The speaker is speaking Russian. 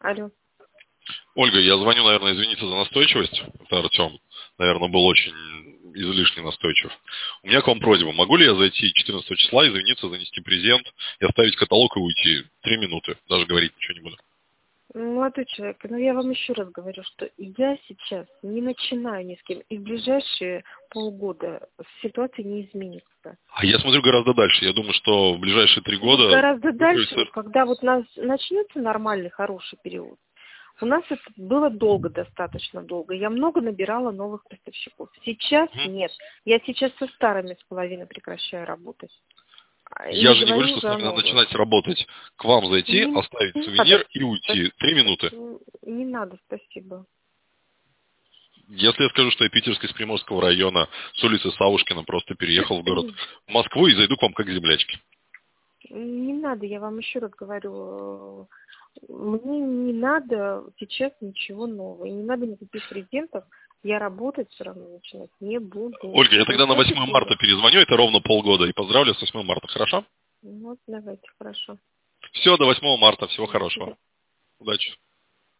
Алло. Ольга, я звоню, наверное, извиниться за настойчивость. Это Артем. Наверное, был очень излишне настойчив. У меня к вам просьба. Могу ли я зайти 14 числа, извиниться, занести презент и оставить каталог и уйти? Три минуты. Даже говорить ничего не буду. Молодой человек, ну я вам еще раз говорю, что я сейчас не начинаю ни с кем, и в ближайшие полгода ситуация не изменится. А я смотрю гораздо дальше. Я думаю, что в ближайшие три года... Гораздо дальше, вот когда вот нас начнется нормальный, хороший период. У нас это было долго, достаточно долго. Я много набирала новых поставщиков. Сейчас Мгм. нет. Я сейчас со старыми с половиной прекращаю работать. Я же не говорю что с за вами надо начинать работать. К вам зайти, Не оставить надо. сувенир и уйти. Три минуты. Не надо, спасибо. Если я скажу, что я питерский из Приморского района, с улицы Савушкина, просто переехал в город Москву и зайду к вам как землячки. Не надо, я вам еще раз говорю, э, мне не надо сейчас ничего нового, и не надо никаких презентов, я работать все равно начинать не буду. Ольга, я тогда на 8 Спасибо. марта перезвоню, это ровно полгода, и поздравлю с 8 марта, хорошо? Ну, Вот, давайте, хорошо. Все, до 8 марта, всего хорошего. Удачи.